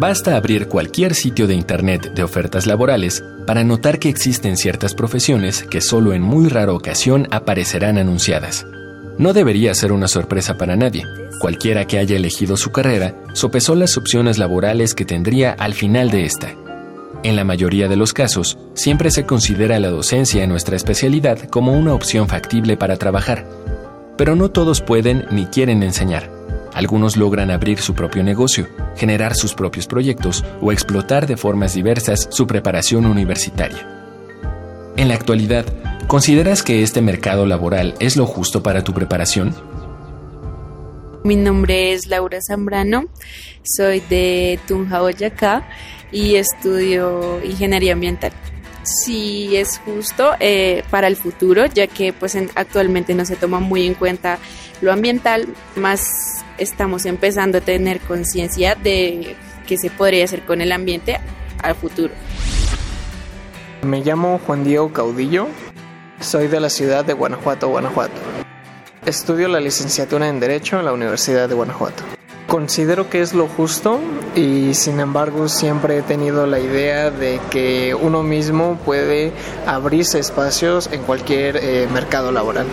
Basta abrir cualquier sitio de Internet de ofertas laborales para notar que existen ciertas profesiones que solo en muy rara ocasión aparecerán anunciadas. No debería ser una sorpresa para nadie. Cualquiera que haya elegido su carrera sopesó las opciones laborales que tendría al final de esta. En la mayoría de los casos, siempre se considera la docencia en nuestra especialidad como una opción factible para trabajar. Pero no todos pueden ni quieren enseñar. Algunos logran abrir su propio negocio, generar sus propios proyectos o explotar de formas diversas su preparación universitaria. En la actualidad, ¿consideras que este mercado laboral es lo justo para tu preparación? Mi nombre es Laura Zambrano, soy de Tunja, Boyacá y estudio ingeniería ambiental. Sí es justo eh, para el futuro, ya que pues actualmente no se toma muy en cuenta lo ambiental, más estamos empezando a tener conciencia de qué se podría hacer con el ambiente al futuro. Me llamo Juan Diego Caudillo, soy de la ciudad de Guanajuato, Guanajuato. Estudio la licenciatura en Derecho en la Universidad de Guanajuato. Considero que es lo justo y sin embargo siempre he tenido la idea de que uno mismo puede abrirse espacios en cualquier eh, mercado laboral.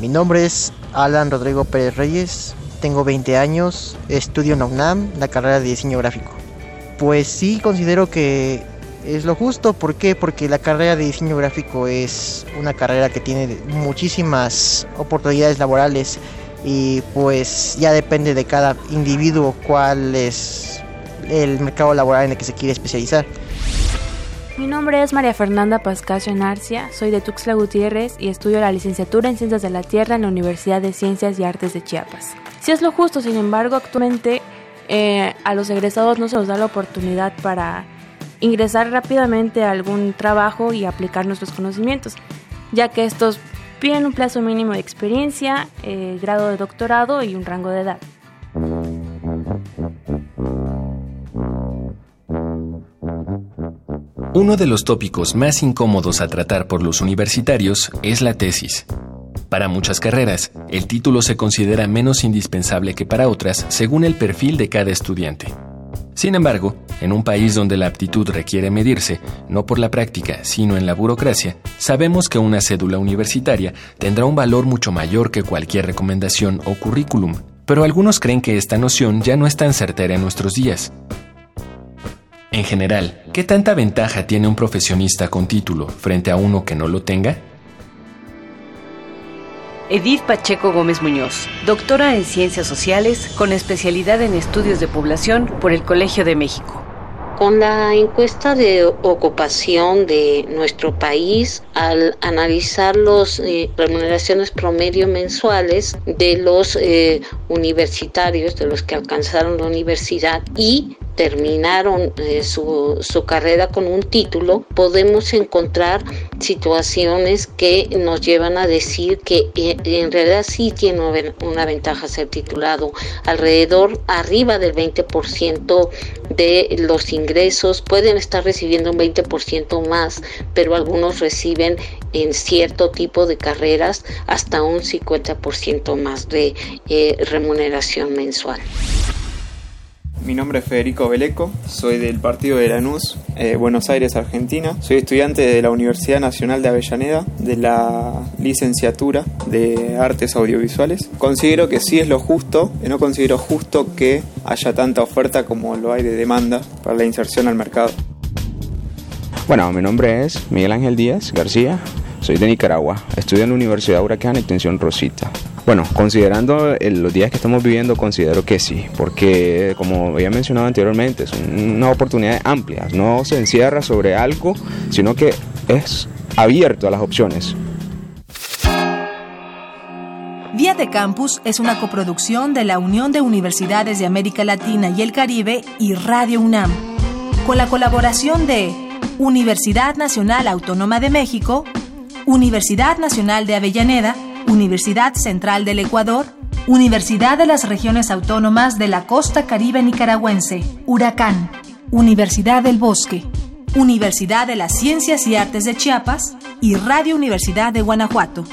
Mi nombre es Alan Rodrigo Pérez Reyes, tengo 20 años, estudio en UNAM la carrera de diseño gráfico. Pues sí, considero que es lo justo. ¿Por qué? Porque la carrera de diseño gráfico es una carrera que tiene muchísimas oportunidades laborales y pues ya depende de cada individuo cuál es el mercado laboral en el que se quiere especializar. Mi nombre es María Fernanda Pascasio Narcia, soy de Tuxtla Gutiérrez y estudio la licenciatura en Ciencias de la Tierra en la Universidad de Ciencias y Artes de Chiapas. Si es lo justo, sin embargo, actualmente eh, a los egresados no se nos da la oportunidad para ingresar rápidamente a algún trabajo y aplicar nuestros conocimientos, ya que estos piden un plazo mínimo de experiencia, eh, grado de doctorado y un rango de edad. Uno de los tópicos más incómodos a tratar por los universitarios es la tesis. Para muchas carreras, el título se considera menos indispensable que para otras según el perfil de cada estudiante. Sin embargo, en un país donde la aptitud requiere medirse, no por la práctica, sino en la burocracia, sabemos que una cédula universitaria tendrá un valor mucho mayor que cualquier recomendación o currículum, pero algunos creen que esta noción ya no es tan certera en nuestros días. En general, ¿qué tanta ventaja tiene un profesionista con título frente a uno que no lo tenga? Edith Pacheco Gómez Muñoz, doctora en Ciencias Sociales con especialidad en Estudios de Población por el Colegio de México. Con la encuesta de ocupación de nuestro país, al analizar las eh, remuneraciones promedio mensuales de los eh, universitarios, de los que alcanzaron la universidad y terminaron eh, su, su, carrera con un título, podemos encontrar situaciones que nos llevan a decir que eh, en realidad sí tiene una ventaja ser titulado. Alrededor, arriba del 20% de los ingresos pueden estar recibiendo un 20% más, pero algunos reciben en cierto tipo de carreras hasta un 50% más de eh, remuneración mensual. Mi nombre es Federico Beleco, soy del partido de Lanús, eh, Buenos Aires, Argentina. Soy estudiante de la Universidad Nacional de Avellaneda, de la licenciatura de Artes Audiovisuales. Considero que sí es lo justo, no considero justo que haya tanta oferta como lo hay de demanda para la inserción al mercado. Bueno, mi nombre es Miguel Ángel Díaz García, soy de Nicaragua, estudio en la Universidad Huracán Extensión Rosita. Bueno, considerando los días que estamos viviendo, considero que sí, porque como había mencionado anteriormente, es una oportunidad amplia, no se encierra sobre algo, sino que es abierto a las opciones. Vía de Campus es una coproducción de la Unión de Universidades de América Latina y el Caribe y Radio UNAM, con la colaboración de Universidad Nacional Autónoma de México, Universidad Nacional de Avellaneda, Universidad Central del Ecuador, Universidad de las Regiones Autónomas de la Costa Caribe Nicaragüense, Huracán, Universidad del Bosque, Universidad de las Ciencias y Artes de Chiapas y Radio Universidad de Guanajuato.